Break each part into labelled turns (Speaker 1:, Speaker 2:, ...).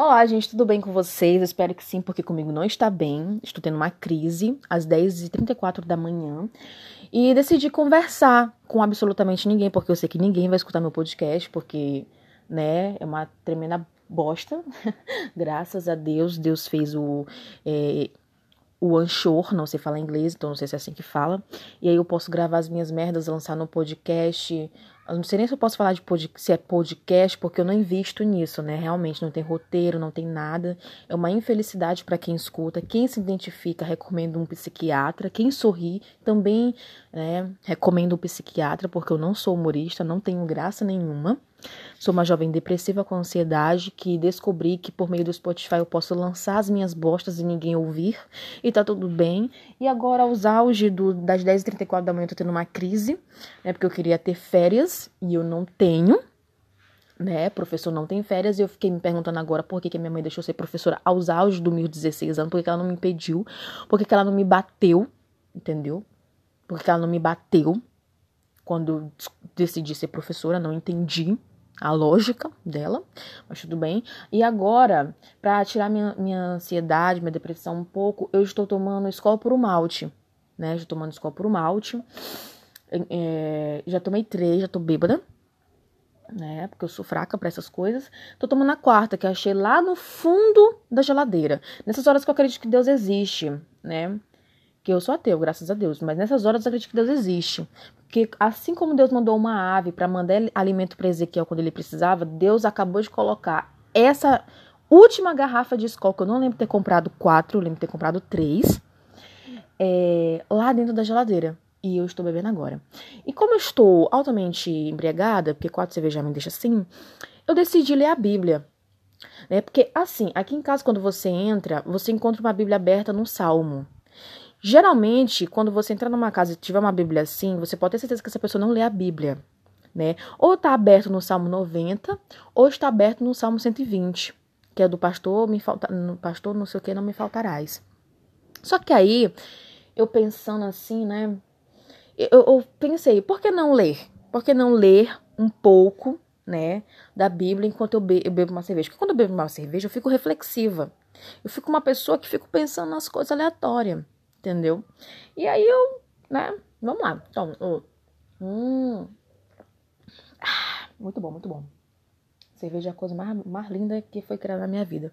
Speaker 1: Olá, gente, tudo bem com vocês? Espero que sim, porque comigo não está bem. Estou tendo uma crise às 10h34 da manhã e decidi conversar com absolutamente ninguém, porque eu sei que ninguém vai escutar meu podcast, porque, né, é uma tremenda bosta. Graças a Deus, Deus fez o. É, o Anchor, não sei falar inglês, então não sei se é assim que fala. E aí eu posso gravar as minhas merdas, lançar no podcast, eu não sei nem se eu posso falar de pod, se é podcast, porque eu não invisto nisso, né? Realmente não tem roteiro, não tem nada. É uma infelicidade para quem escuta. Quem se identifica, recomendo um psiquiatra. Quem sorri, também né, recomendo um psiquiatra, porque eu não sou humorista, não tenho graça nenhuma. Sou uma jovem depressiva com ansiedade que descobri que por meio do Spotify eu posso lançar as minhas bostas e ninguém ouvir. E tá tudo bem. E agora, aos auge do, das 10h34 da manhã, eu tô tendo uma crise, né? Porque eu queria ter férias e eu não tenho. Né, professor não tem férias, e eu fiquei me perguntando agora por que, que minha mãe deixou ser professora aos auge dos meus 16 anos, por que ela não me impediu, por que ela não me bateu, entendeu? Por que ela não me bateu quando decidi ser professora, não entendi a lógica dela, mas tudo bem. E agora, para tirar minha, minha ansiedade, minha depressão um pouco, eu estou tomando escola por malte, né? Estou tomando escola por malte. É, já tomei três, já tô bêbada, né? Porque eu sou fraca para essas coisas. Tô tomando a quarta, que eu achei lá no fundo da geladeira. Nessas horas que eu acredito que Deus existe, né? Que eu sou ateu, graças a Deus, mas nessas horas eu acredito que Deus existe que assim como Deus mandou uma ave para mandar alimento para Ezequiel quando ele precisava, Deus acabou de colocar essa última garrafa de escola, que eu não lembro ter comprado quatro, eu lembro ter comprado três, é, lá dentro da geladeira. E eu estou bebendo agora. E como eu estou altamente embriagada, porque quatro cervejas me deixa assim, eu decidi ler a Bíblia. Né? Porque, assim, aqui em casa, quando você entra, você encontra uma Bíblia aberta num salmo. Geralmente, quando você entrar numa casa e tiver uma Bíblia assim, você pode ter certeza que essa pessoa não lê a Bíblia, né? Ou está aberto no Salmo 90, ou está aberto no Salmo 120, que é do pastor, me falta, pastor não sei o que, não me faltarás. Só que aí, eu pensando assim, né? Eu, eu pensei, por que não ler? Por que não ler um pouco, né, da Bíblia enquanto eu, be eu bebo uma cerveja? Porque quando eu bebo uma cerveja, eu fico reflexiva. Eu fico uma pessoa que fico pensando nas coisas aleatórias entendeu? E aí eu, né, vamos lá. Então, hum, ah, muito bom, muito bom. Cerveja é a coisa mais, mais linda que foi criada na minha vida.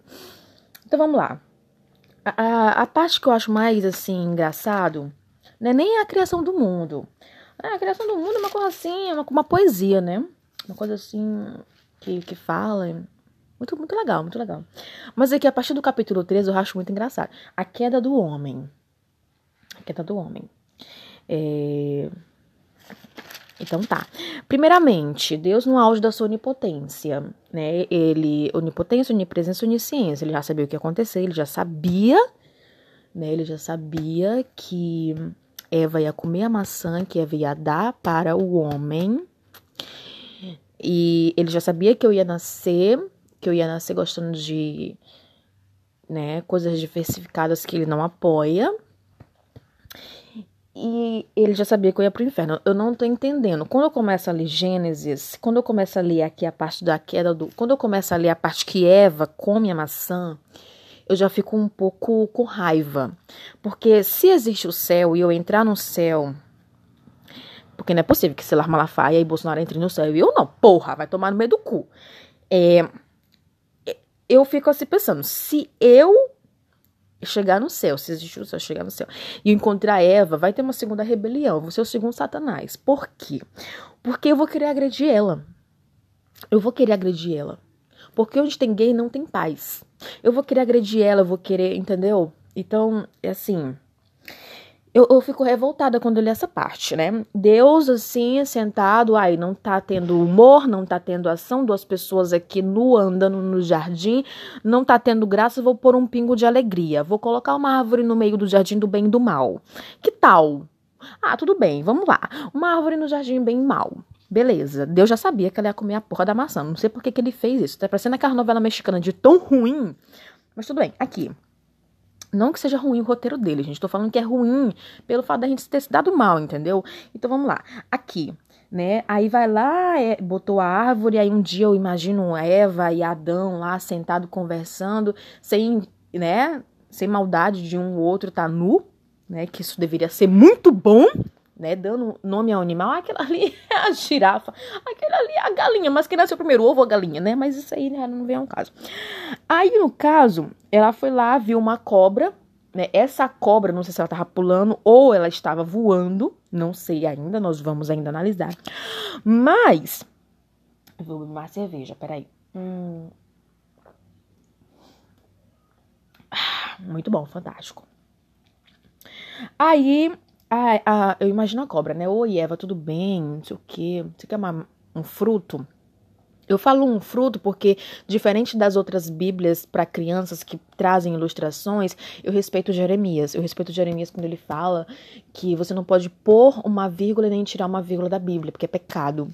Speaker 1: Então vamos lá. A, a, a parte que eu acho mais assim engraçado não é nem a criação do mundo. a criação do mundo é uma coisa assim, é uma, uma poesia, né? Uma coisa assim que, que fala. Muito, muito legal, muito legal. Mas aqui, a partir do capítulo 13, eu acho muito engraçado. A queda do homem queda do homem. É... Então tá. Primeiramente, Deus no auge da sua onipotência, né? Ele, onipotência, onipresença, onisciência. Ele já sabia o que ia acontecer, ele já sabia, né? Ele já sabia que Eva ia comer a maçã que Eva ia dar para o homem. E ele já sabia que eu ia nascer, que eu ia nascer gostando de, né, coisas diversificadas que ele não apoia. E ele já sabia que eu ia pro inferno. Eu não tô entendendo. Quando eu começo a ler Gênesis, quando eu começo a ler aqui a parte da queda do. Quando eu começo a ler a parte que Eva come a maçã, eu já fico um pouco com raiva. Porque se existe o céu e eu entrar no céu. Porque não é possível que Selar Malafaia e Bolsonaro entrem no céu. E eu não, porra, vai tomar no meio do cu. É, eu fico assim pensando, se eu chegar no céu, se existe o céu, chegar no céu, e encontrar Eva, vai ter uma segunda rebelião, vou ser o segundo Satanás. Por quê? Porque eu vou querer agredir ela. Eu vou querer agredir ela. Porque onde tem gay não tem paz. Eu vou querer agredir ela, eu vou querer, entendeu? Então, é assim. Eu, eu fico revoltada quando eu li essa parte, né? Deus, assim, sentado, aí não tá tendo humor, não tá tendo ação, duas pessoas aqui nu andando no jardim, não tá tendo graça, vou pôr um pingo de alegria. Vou colocar uma árvore no meio do jardim do bem e do mal. Que tal? Ah, tudo bem, vamos lá. Uma árvore no jardim bem e mal. Beleza, Deus já sabia que ela ia comer a porra da maçã. Não sei por que, que ele fez isso. Tá parecendo aquela novela mexicana de tão ruim. Mas tudo bem, aqui. Não que seja ruim o roteiro dele, gente. Tô falando que é ruim pelo fato da gente ter se dado mal, entendeu? Então vamos lá. Aqui. né? Aí vai lá, é, botou a árvore, aí um dia eu imagino Eva e Adão lá sentado conversando, sem, né, sem maldade de um ou outro tá nu, né? Que isso deveria ser muito bom, né? Dando nome ao animal, aquela ali é a girafa, aquela ali é a galinha, mas quem nasceu primeiro, ovo ou a galinha, né? Mas isso aí né, não vem ao caso. Aí, no caso, ela foi lá, viu uma cobra, né? Essa cobra, não sei se ela estava pulando ou ela estava voando, não sei ainda, nós vamos ainda analisar. Mas, vou beber mais cerveja, peraí. Hum. Ah, muito bom, fantástico. Aí, a, a, eu imagino a cobra, né? Oi, Eva, tudo bem? Não sei o quê. Você quer uma, um fruto? Eu falo um fruto porque, diferente das outras Bíblias para crianças que trazem ilustrações, eu respeito Jeremias. Eu respeito Jeremias quando ele fala que você não pode pôr uma vírgula nem tirar uma vírgula da Bíblia, porque é pecado.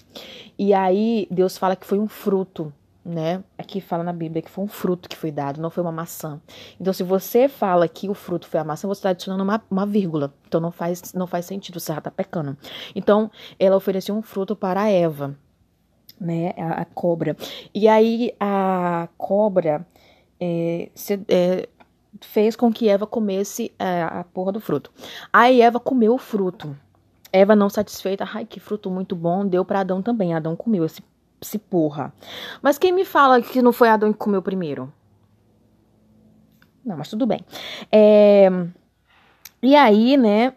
Speaker 1: E aí Deus fala que foi um fruto, né? Aqui fala na Bíblia que foi um fruto que foi dado, não foi uma maçã. Então, se você fala que o fruto foi a maçã, você está adicionando uma, uma vírgula. Então, não faz, não faz sentido, você já está pecando. Então, ela ofereceu um fruto para Eva né, a, a cobra. E aí a cobra é, se, é, fez com que Eva comesse é, a porra do fruto. Aí Eva comeu o fruto. Eva não satisfeita, ai que fruto muito bom, deu para Adão também. Adão comeu esse, esse porra. Mas quem me fala que não foi Adão que comeu primeiro? Não, mas tudo bem. É, e aí, né,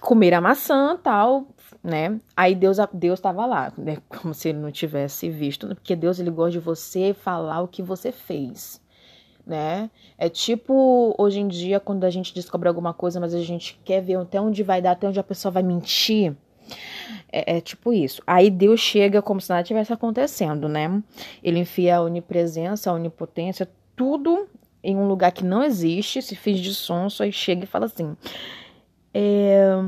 Speaker 1: comer a maçã, tal, né? Aí Deus Deus estava lá, né? Como se ele não tivesse visto, né? porque Deus ele gosta de você falar o que você fez, né? É tipo hoje em dia quando a gente descobre alguma coisa, mas a gente quer ver até onde vai dar, até onde a pessoa vai mentir. É, é, tipo isso. Aí Deus chega como se nada tivesse acontecendo, né? Ele enfia a onipresença, a onipotência, tudo em um lugar que não existe, se finge de sonso, aí chega e fala assim: é,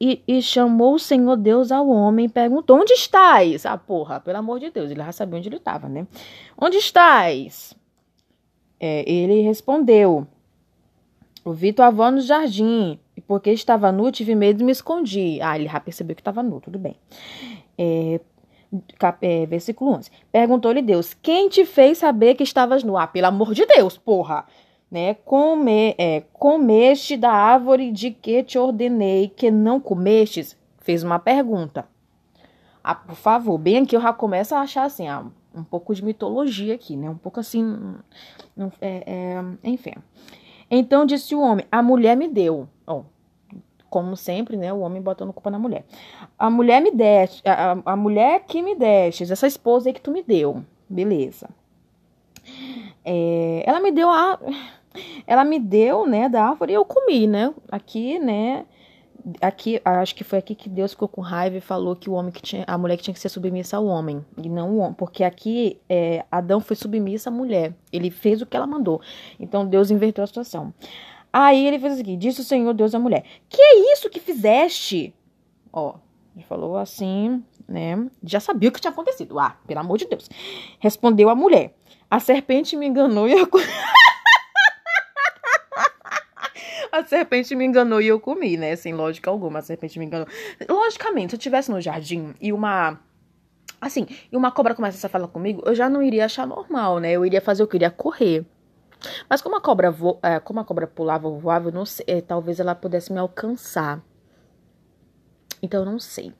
Speaker 1: e, e, chamou o Senhor Deus ao homem e perguntou: Onde estás? Ah, porra, pelo amor de Deus, ele já sabia onde ele estava, né? Onde estás? É, ele respondeu: Ouvi tua avó no jardim, e porque estava nu, tive medo e me escondi. Ah, ele já percebeu que estava nu, tudo bem. É, cap, é, versículo 11: Perguntou-lhe Deus: Quem te fez saber que estavas nu? Ah, pelo amor de Deus, porra! né? Come, é, comeste da árvore de que te ordenei que não comestes? Fez uma pergunta. Ah, por favor, bem aqui eu já começo a achar assim, ah, um pouco de mitologia aqui, né? Um pouco assim, é, é, enfim. Então disse o homem: A mulher me deu. Como sempre, né? O homem botando culpa na mulher. A mulher me deste, a, a, mulher que me destes, essa esposa aí que tu me deu. Beleza. É, ela me deu a ela me deu, né, da árvore e eu comi, né? Aqui, né? Aqui, acho que foi aqui que Deus ficou com raiva e falou que o homem que tinha, a mulher que tinha que ser submissa ao homem e não o homem, porque aqui é, Adão foi submissa à mulher. Ele fez o que ela mandou. Então Deus inverteu a situação. Aí ele fez aqui, disse o Senhor Deus à mulher: Que é isso que fizeste? Ó, ele falou assim, né? Já sabia o que tinha acontecido. Ah, pelo amor de Deus. Respondeu a mulher: A serpente me enganou e eu a serpente me enganou e eu comi, né? Sem lógica alguma, a serpente me enganou. Logicamente, se eu estivesse no jardim e uma. Assim, e uma cobra começasse a falar comigo, eu já não iria achar normal, né? Eu iria fazer o que? Eu iria correr. Mas como a cobra, vo... É, como a cobra pulava ou voava, eu não sei, é, talvez ela pudesse me alcançar. Então eu não sei.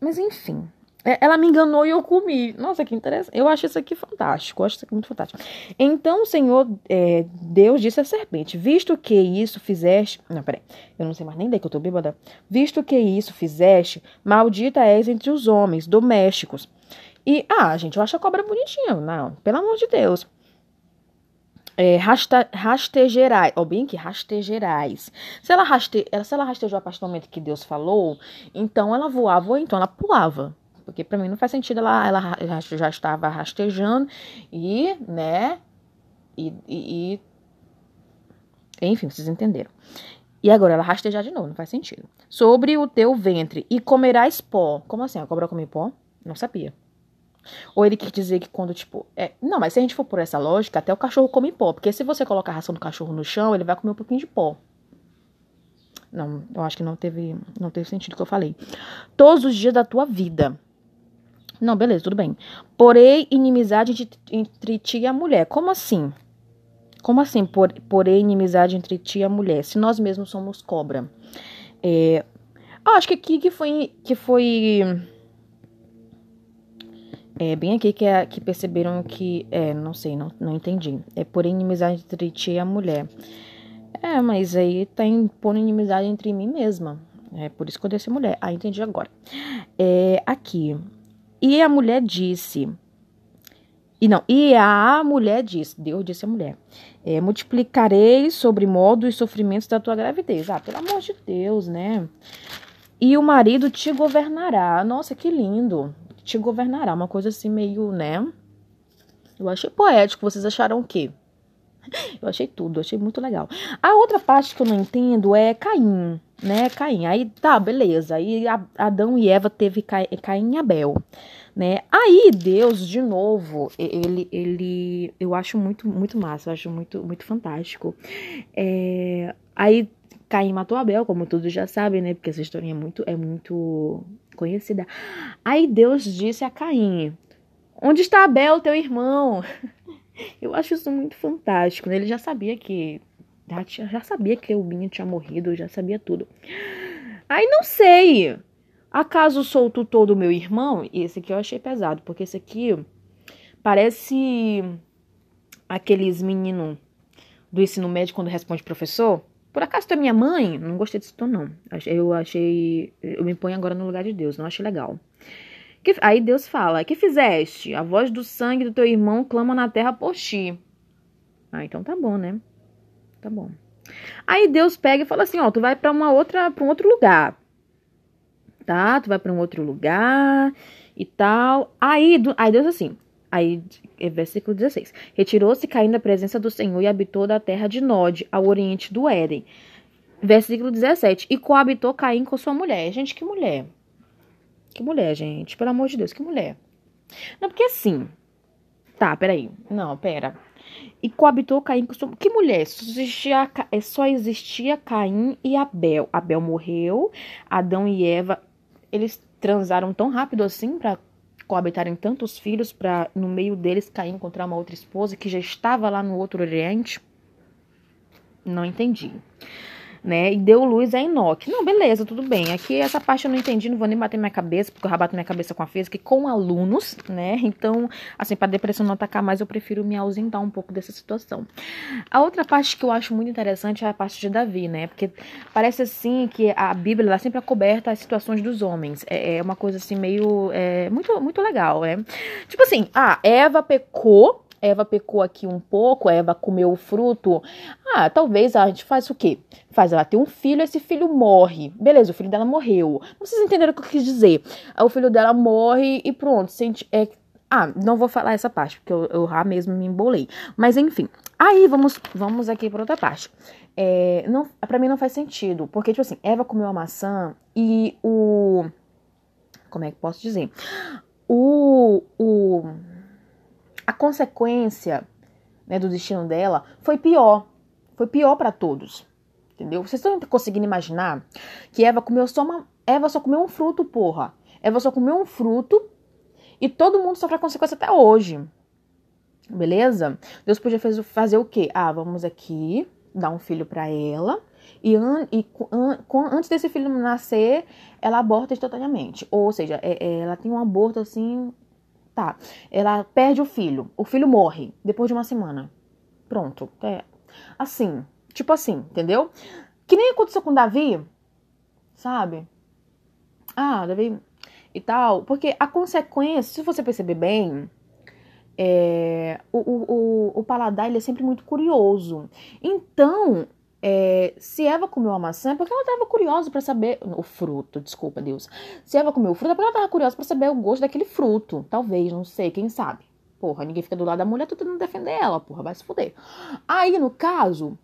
Speaker 1: Mas enfim, é, ela me enganou e eu comi. Nossa, que interessante. Eu acho isso aqui fantástico. Eu acho isso aqui muito fantástico. Então o Senhor, é, Deus disse à serpente: Visto que isso fizeste. Não, peraí. Eu não sei mais nem daí que eu tô bêbada. Visto que isso fizeste, maldita és entre os homens domésticos. E, ah, gente, eu acho a cobra bonitinha. Não, pelo amor de Deus. É, rasta, rastegerais, ou bem que rastegerais. Se ela, raste, se ela rastejou a partir do momento que Deus falou, então ela voava ou então ela pulava. Porque para mim não faz sentido ela, ela já estava rastejando e, né? E, e, e, enfim, vocês entenderam. E agora ela rastejar de novo, não faz sentido. Sobre o teu ventre e comerás pó. Como assim? A cobra come pó? Não sabia. Ou ele quer dizer que quando, tipo. É... Não, mas se a gente for por essa lógica, até o cachorro come pó. Porque se você colocar a ração do cachorro no chão, ele vai comer um pouquinho de pó. Não, eu acho que não teve, não teve sentido o que eu falei. Todos os dias da tua vida. Não, beleza, tudo bem. Porém, inimizade entre ti e a mulher. Como assim? Como assim, por, porém, inimizade entre ti e a mulher? Se nós mesmos somos cobra. É, acho que aqui que foi, que foi é bem aqui que, é, que perceberam que. É, não sei, não, não entendi. É por inimizade entre ti e a mulher. É, mas aí tá impondo inimizade entre mim mesma. É por isso que eu desci mulher. Ah, entendi agora. É, aqui. E a mulher disse. E não, e a mulher disse, Deus disse a mulher: é, multiplicarei sobre modo os sofrimentos da tua gravidez. Ah, pelo amor de Deus, né? E o marido te governará. Nossa, que lindo te governará. Uma coisa assim meio, né? Eu achei poético. Vocês acharam o quê? Eu achei tudo, achei muito legal. A outra parte que eu não entendo é Caim, né? Caim. Aí tá, beleza. Aí Adão e Eva teve Caim e Abel, né? Aí Deus, de novo, ele, ele, eu acho muito, muito massa, eu acho muito, muito fantástico. É, aí Caim matou Abel, como todos já sabem, né? Porque essa história é muito, é muito conhecida. Aí Deus disse a Caim: Onde está Abel, teu irmão? Eu acho isso muito fantástico. Né? Ele já sabia que. Já, já sabia que o Binho tinha morrido, já sabia tudo. Aí não sei. Acaso sou tu todo meu irmão? E esse aqui eu achei pesado, porque esse aqui parece aqueles meninos do ensino médio quando responde professor. Por acaso tu é minha mãe? Não gostei desse tom, não. Eu achei. Eu me ponho agora no lugar de Deus, não achei legal. Que, aí Deus fala: Que fizeste? A voz do sangue do teu irmão clama na terra por ti. Ah, então tá bom, né? Tá bom. Aí Deus pega e fala assim: Ó, tu vai para uma outra, para um outro lugar. Tá? Tu vai para um outro lugar e tal. Aí, aí Deus assim: Aí, é versículo 16. Retirou-se caindo da presença do Senhor e habitou da terra de Nod, ao oriente do Éden. Versículo 17. E coabitou Caim com sua mulher. Gente, que mulher? Que mulher, gente? Pelo amor de Deus, que mulher? Não, porque assim. Tá, peraí. Não, pera. E coabitou Caim com sua. Que mulher? Só existia, é, só existia Caim e Abel. Abel morreu. Adão e Eva. Eles transaram tão rápido assim para coabitarem tantos filhos para no meio deles cair encontrar uma outra esposa que já estava lá no outro Oriente? Não entendi né? E deu luz a Enoque. Não, beleza, tudo bem. Aqui essa parte eu não entendi, não vou nem bater minha cabeça, porque eu já bato minha cabeça com a física e com alunos, né? Então, assim, para depressão não atacar mais, eu prefiro me ausentar um pouco dessa situação. A outra parte que eu acho muito interessante é a parte de Davi, né? Porque parece assim que a Bíblia ela sempre é coberta as situações dos homens. É, é uma coisa assim meio é, muito muito legal, né? Tipo assim, ah, Eva pecou Eva pecou aqui um pouco, Eva comeu o fruto. Ah, talvez a gente faz o quê? Faz ela ter um filho, esse filho morre. Beleza, o filho dela morreu. Vocês entenderam o que eu quis dizer? O filho dela morre e pronto. Sente, é, ah, não vou falar essa parte, porque eu, eu já mesmo me embolei. Mas enfim. Aí vamos, vamos aqui para outra parte. É, não, para mim não faz sentido, porque tipo assim, Eva comeu a maçã e o como é que posso dizer? O o a consequência né, do destino dela foi pior. Foi pior para todos. Entendeu? Vocês estão conseguindo imaginar que Eva comeu só uma. Eva só comeu um fruto, porra. Eva só comeu um fruto e todo mundo sofre a consequência até hoje. Beleza? Deus podia fazer o quê? Ah, vamos aqui dar um filho para ela. E, an, e an, antes desse filho nascer, ela aborta instantaneamente. Ou seja, é, é, ela tem um aborto assim Tá. Ela perde o filho. O filho morre depois de uma semana. Pronto. É. Assim. Tipo assim, entendeu? Que nem aconteceu com Davi. Sabe? Ah, Davi. E tal. Porque a consequência, se você perceber bem, é, o, o, o, o paladar ele é sempre muito curioso. Então, é, se Eva comeu a maçã é porque ela estava curiosa para saber. O fruto, desculpa, Deus. Se Eva comeu o fruto é porque ela estava curiosa para saber o gosto daquele fruto. Talvez, não sei, quem sabe. Porra, ninguém fica do lado da mulher, tô tentando defender ela, porra, vai se fuder. Aí, no caso.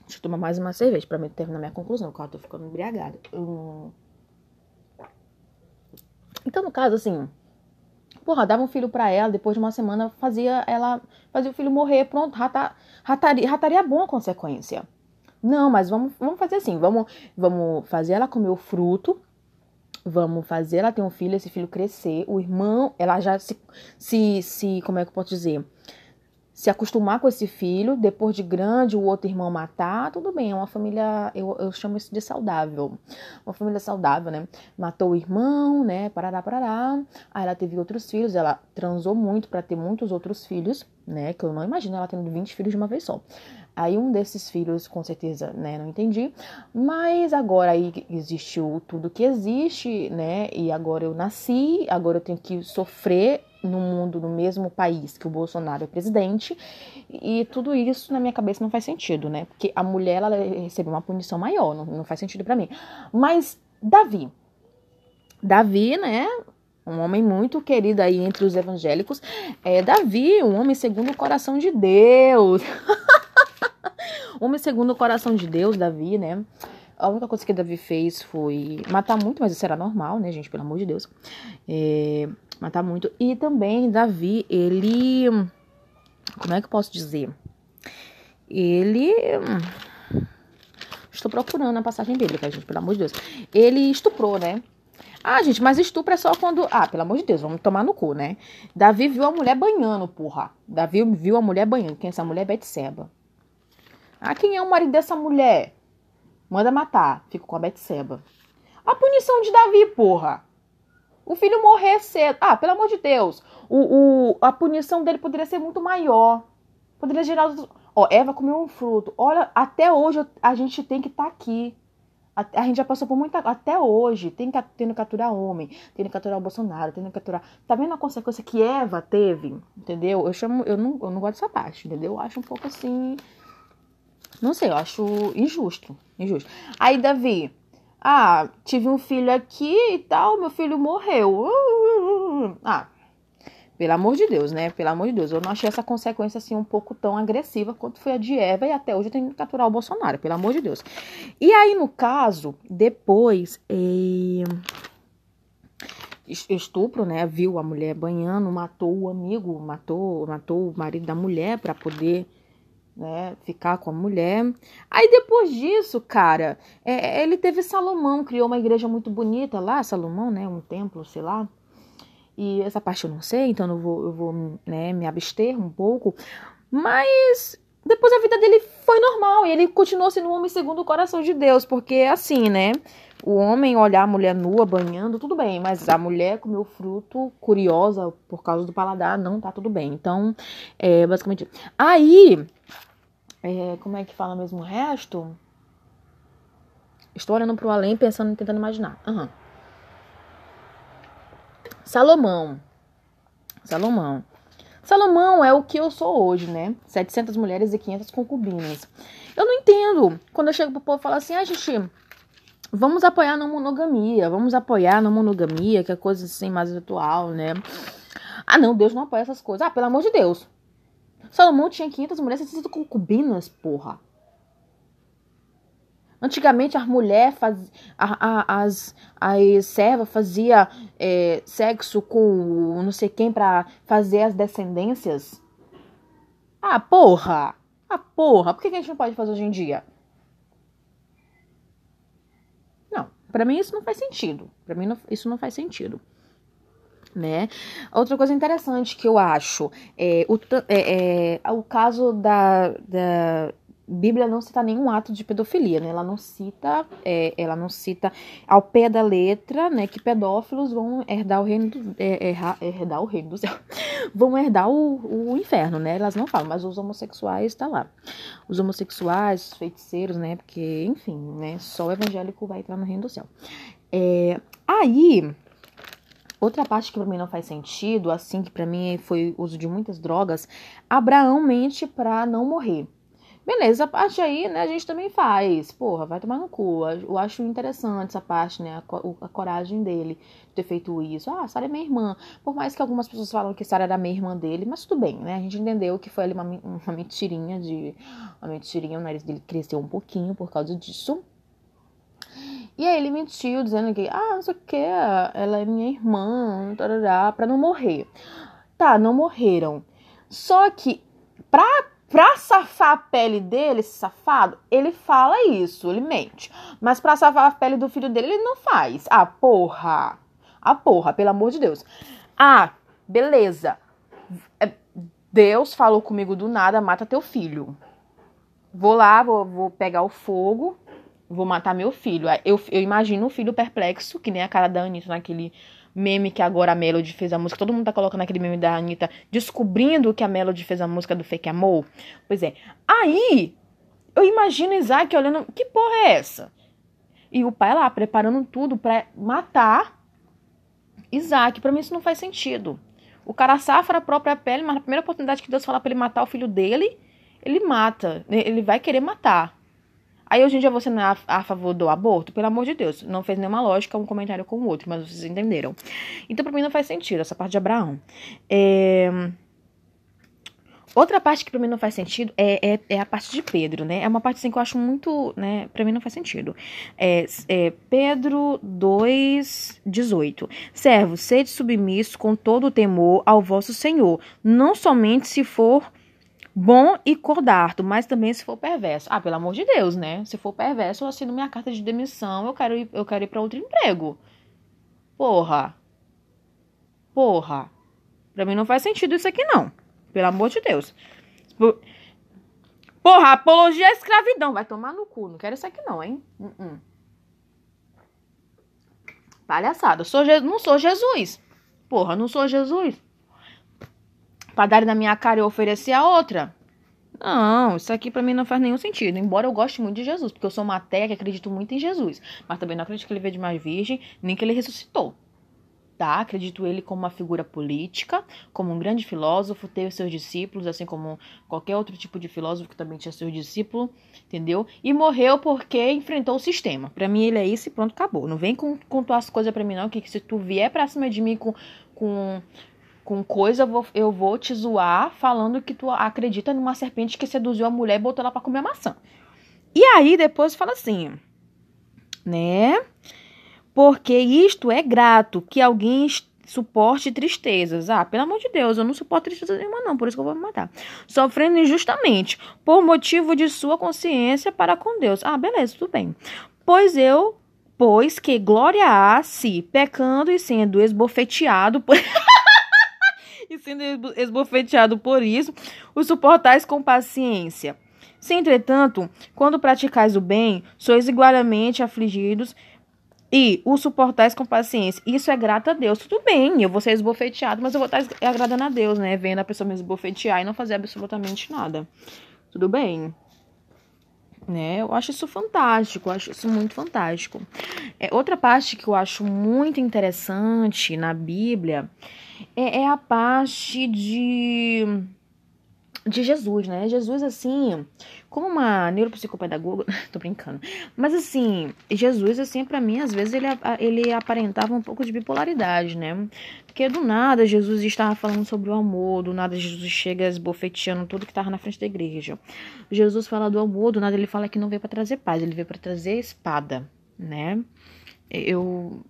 Speaker 1: Deixa eu tomar mais uma cerveja pra terminar minha conclusão, porque eu tô ficando embriagada. Hum... Então, no caso, assim. Porra, dava um filho para ela, depois de uma semana fazia ela. Fazia o filho morrer, pronto, rataria, rataria bom a consequência. Não, mas vamos, vamos fazer assim, vamos, vamos fazer ela comer o fruto, vamos fazer ela ter um filho, esse filho crescer, o irmão, ela já se, se, se como é que eu posso dizer? Se acostumar com esse filho, depois de grande o outro irmão matar, tudo bem, é uma família, eu, eu chamo isso de saudável. Uma família saudável, né? Matou o irmão, né? Parará, parará. Aí ela teve outros filhos, ela transou muito para ter muitos outros filhos, né? Que eu não imagino ela tendo 20 filhos de uma vez só. Aí um desses filhos, com certeza, né, não entendi. Mas agora aí existiu tudo que existe, né? E agora eu nasci, agora eu tenho que sofrer no mundo, no mesmo país que o Bolsonaro é presidente. E tudo isso na minha cabeça não faz sentido, né? Porque a mulher ela recebeu uma punição maior, não, não faz sentido para mim. Mas Davi, Davi, né? Um homem muito querido aí entre os evangélicos. É Davi, um homem segundo o coração de Deus. Homem segundo o coração de Deus, Davi, né? A única coisa que Davi fez foi matar muito, mas isso era normal, né, gente? Pelo amor de Deus. É, matar muito. E também Davi, ele. Como é que eu posso dizer? Ele. Estou procurando a passagem bíblica, gente, pelo amor de Deus. Ele estuprou, né? Ah, gente, mas estupro é só quando. Ah, pelo amor de Deus, vamos tomar no cu, né? Davi viu a mulher banhando, porra. Davi viu a mulher banhando. Quem é essa mulher? Betseba. Ah, quem é o marido dessa mulher? Manda matar. Fico com a Betseba. A punição de Davi, porra. O filho morrer cedo. Ah, pelo amor de Deus. O, o, a punição dele poderia ser muito maior. Poderia gerar. Ó, Eva comeu um fruto. Olha, até hoje a gente tem que estar tá aqui. A, a, gente já passou por muita. Até hoje, tem que, tendo que capturar homem, tendo que capturar o Bolsonaro, tendo que capturar. Tá vendo a consequência que Eva teve? Entendeu? Eu chamo. Eu não, eu não gosto dessa parte, entendeu? Eu acho um pouco assim. Não sei, eu acho injusto. Injusto. Aí, Davi, ah, tive um filho aqui e tal, meu filho morreu. Ah, pelo amor de Deus, né? Pelo amor de Deus. Eu não achei essa consequência assim um pouco tão agressiva quanto foi a de Eva e até hoje eu tenho que capturar o Bolsonaro, pelo amor de Deus. E aí, no caso, depois. Eh, estupro, né? Viu a mulher banhando, matou o amigo, matou, matou o marido da mulher para poder né, ficar com a mulher. Aí depois disso, cara, é, ele teve Salomão, criou uma igreja muito bonita lá, Salomão, né, um templo, sei lá. E essa parte eu não sei, então eu vou, eu vou né, me abster um pouco. Mas depois a vida dele foi normal e ele continuou sendo um homem segundo o coração de Deus, porque assim, né? O homem olhar a mulher nua banhando, tudo bem, mas a mulher comeu fruto curiosa por causa do paladar, não tá tudo bem. Então, é basicamente. Aí, é, como é que fala mesmo o resto? Estou olhando pro além, pensando e tentando imaginar. Uhum. Salomão. Salomão. Salomão é o que eu sou hoje, né? 700 mulheres e 500 concubinas. Eu não entendo quando eu chego pro povo e falo assim, ah, gente, vamos apoiar na monogamia, vamos apoiar na monogamia, que é coisa assim mais atual, né? Ah, não, Deus não apoia essas coisas. Ah, pelo amor de Deus. Salomão tinha 500 mulheres, 700 concubinas, porra. Antigamente as mulheres faziam. As, as servas faziam é, sexo com não sei quem para fazer as descendências. Ah, porra! Ah, porra! Por que a gente não pode fazer hoje em dia? Não, para mim isso não faz sentido. Para mim não, isso não faz sentido. Né? Outra coisa interessante que eu acho é o, é, é, o caso da, da, Bíblia não cita nenhum ato de pedofilia, né? Ela não cita, é, ela não cita ao pé da letra, né, que pedófilos vão herdar o reino do, é, herdar o reino do céu, vão herdar o, o inferno, né? Elas não falam, mas os homossexuais tá lá. Os homossexuais, os feiticeiros, né? Porque, enfim, né? Só o evangélico vai entrar no reino do céu. É, aí, outra parte que para mim não faz sentido, assim que para mim foi uso de muitas drogas, Abraão mente para não morrer. Beleza, a parte aí, né, a gente também faz. Porra, vai tomar no cu. Eu acho interessante essa parte, né, a, a coragem dele de ter feito isso. Ah, Sara é minha irmã. Por mais que algumas pessoas falam que Sara era meia irmã dele, mas tudo bem, né? A gente entendeu que foi ali uma, uma mentirinha de... Uma mentirinha, o nariz dele cresceu um pouquinho por causa disso. E aí ele mentiu, dizendo que, ah, não sei o que, ela é minha irmã, tarará, pra não morrer. Tá, não morreram. Só que, pra Pra safar a pele dele, esse safado, ele fala isso, ele mente. Mas pra safar a pele do filho dele, ele não faz. Ah, porra. Ah, porra, pelo amor de Deus. Ah, beleza. É, Deus falou comigo do nada, mata teu filho. Vou lá, vou, vou pegar o fogo, vou matar meu filho. Eu, eu imagino o filho perplexo, que nem a cara da Anitta naquele meme que agora a Melody fez a música. Todo mundo tá colocando aquele meme da Anitta descobrindo que a Melody fez a música do Fake Amor. Pois é. Aí, eu imagino Isaac olhando, que porra é essa? E o pai lá preparando tudo para matar Isaac. Para mim isso não faz sentido. O cara safra a própria pele, mas na primeira oportunidade que Deus fala para ele matar o filho dele, ele mata. Ele vai querer matar. Aí hoje em dia você não é a, favor do aborto? Pelo amor de Deus, não fez nenhuma lógica um comentário com o outro, mas vocês entenderam. Então pra mim não faz sentido essa parte de Abraão. É... Outra parte que pra mim não faz sentido é, é, é, a parte de Pedro, né? É uma parte assim que eu acho muito, né? Pra mim não faz sentido. É, é Pedro 2, 18. Servo, sede submisso com todo o temor ao vosso Senhor, não somente se for bom e cordarto, mas também se for perverso. Ah, pelo amor de Deus, né? Se for perverso, eu assino minha carta de demissão, eu quero ir, eu quero ir para outro emprego. Porra. Porra. Pra mim não faz sentido isso aqui, não. Pelo amor de Deus. Porra, apologia à escravidão. Vai tomar no cu. Não quero isso aqui, não, hein? Uh -uh. Palhaçada. Sou. Não sou Jesus. Porra, não sou Jesus para dar na minha cara e oferecer a outra. Não, isso aqui para mim não faz nenhum sentido. Embora eu goste muito de Jesus, porque eu sou uma ateia que acredito muito em Jesus. Mas também não acredito que ele veio de mais virgem, nem que ele ressuscitou. Tá? Acredito ele como uma figura política, como um grande filósofo, teve seus discípulos, assim como qualquer outro tipo de filósofo que também tinha seus discípulos, entendeu? E morreu porque enfrentou o sistema. Para mim ele é isso e pronto, acabou. Não vem com tuas coisas para mim não, que, que se tu vier pra cima de mim com, com com coisa, eu vou, te zoar falando que tu acredita numa serpente que seduziu a mulher e botou ela para comer a maçã. E aí depois fala assim, né? Porque isto é grato que alguém suporte tristezas. Ah, pelo amor de Deus, eu não suporto tristeza nenhuma, não, por isso que eu vou me matar. Sofrendo injustamente, por motivo de sua consciência para com Deus. Ah, beleza, tudo bem. Pois eu, pois que glória há se, pecando e sendo esbofeteado por. e sendo esbofeteado por isso, o suportais com paciência. Se, entretanto, quando praticais o bem, sois igualmente afligidos e o suportais com paciência. Isso é grato a Deus. Tudo bem, eu vou ser esbofeteado, mas eu vou estar agradando a Deus, né? Vendo a pessoa me esbofetear e não fazer absolutamente nada. Tudo bem. Né? Eu acho isso fantástico, eu acho isso muito fantástico. É, outra parte que eu acho muito interessante na Bíblia é, é a parte de de Jesus, né? Jesus, assim, como uma neuropsicopedagoga, tô brincando, mas assim, Jesus, assim, para mim, às vezes ele, ele aparentava um pouco de bipolaridade, né? Porque do nada Jesus estava falando sobre o amor, do nada Jesus chega esbofeteando tudo que tava na frente da igreja. Jesus fala do amor, do nada ele fala que não veio para trazer paz, ele veio para trazer espada, né? Eu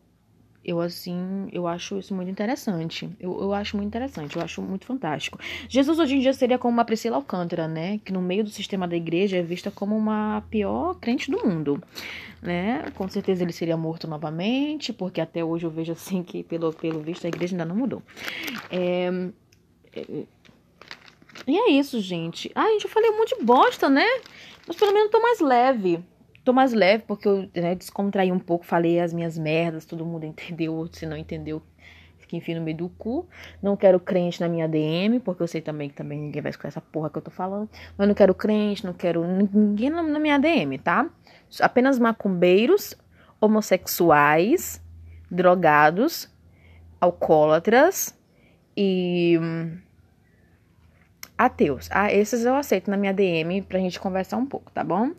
Speaker 1: eu, assim, eu acho isso muito interessante. Eu, eu acho muito interessante, eu acho muito fantástico. Jesus hoje em dia seria como uma Priscila Alcântara, né? Que no meio do sistema da igreja é vista como uma pior crente do mundo, né? Com certeza ele seria morto novamente, porque até hoje eu vejo assim que, pelo, pelo visto, a igreja ainda não mudou. É, é, e é isso, gente. Ah, gente, eu falei um monte de bosta, né? Mas pelo menos tô mais leve tô mais leve porque eu né, descontraí um pouco, falei as minhas merdas, todo mundo entendeu, se não entendeu, fica enfim no meio do cu. Não quero crente na minha DM, porque eu sei também que também ninguém vai escutar essa porra que eu tô falando. Mas não quero crente, não quero ninguém na, na minha DM, tá? Apenas macumbeiros, homossexuais, drogados, alcoólatras e hum, ateus. Ah, esses eu aceito na minha DM pra gente conversar um pouco, tá bom?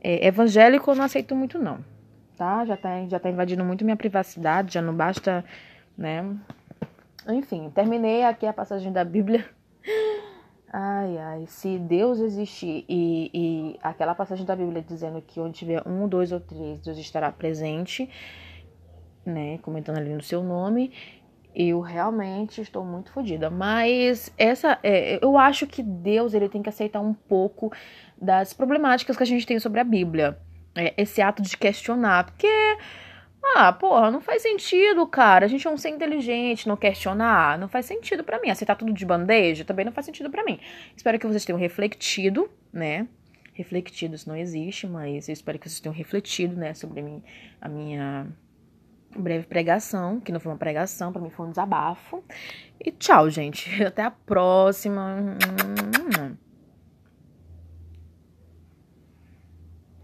Speaker 1: É, evangélico eu não aceito muito, não. Tá? Já tá, já tá invadindo muito minha privacidade, já não basta, né? Enfim, terminei aqui a passagem da Bíblia. Ai, ai, se Deus existir e, e aquela passagem da Bíblia dizendo que onde tiver um, dois ou três, Deus estará presente, né? Comentando ali no seu nome. Eu realmente estou muito fodida. Mas essa, é, eu acho que Deus ele tem que aceitar um pouco das problemáticas que a gente tem sobre a Bíblia. É, esse ato de questionar, porque ah, porra, não faz sentido, cara. A gente é um ser inteligente, não questionar. Não faz sentido para mim. Aceitar tudo de bandeja também não faz sentido para mim. Espero que vocês tenham refletido, né? Refletido, isso não existe, mas eu espero que vocês tenham refletido, né, sobre a minha breve pregação, que não foi uma pregação, para mim foi um desabafo. E tchau, gente. Até a próxima.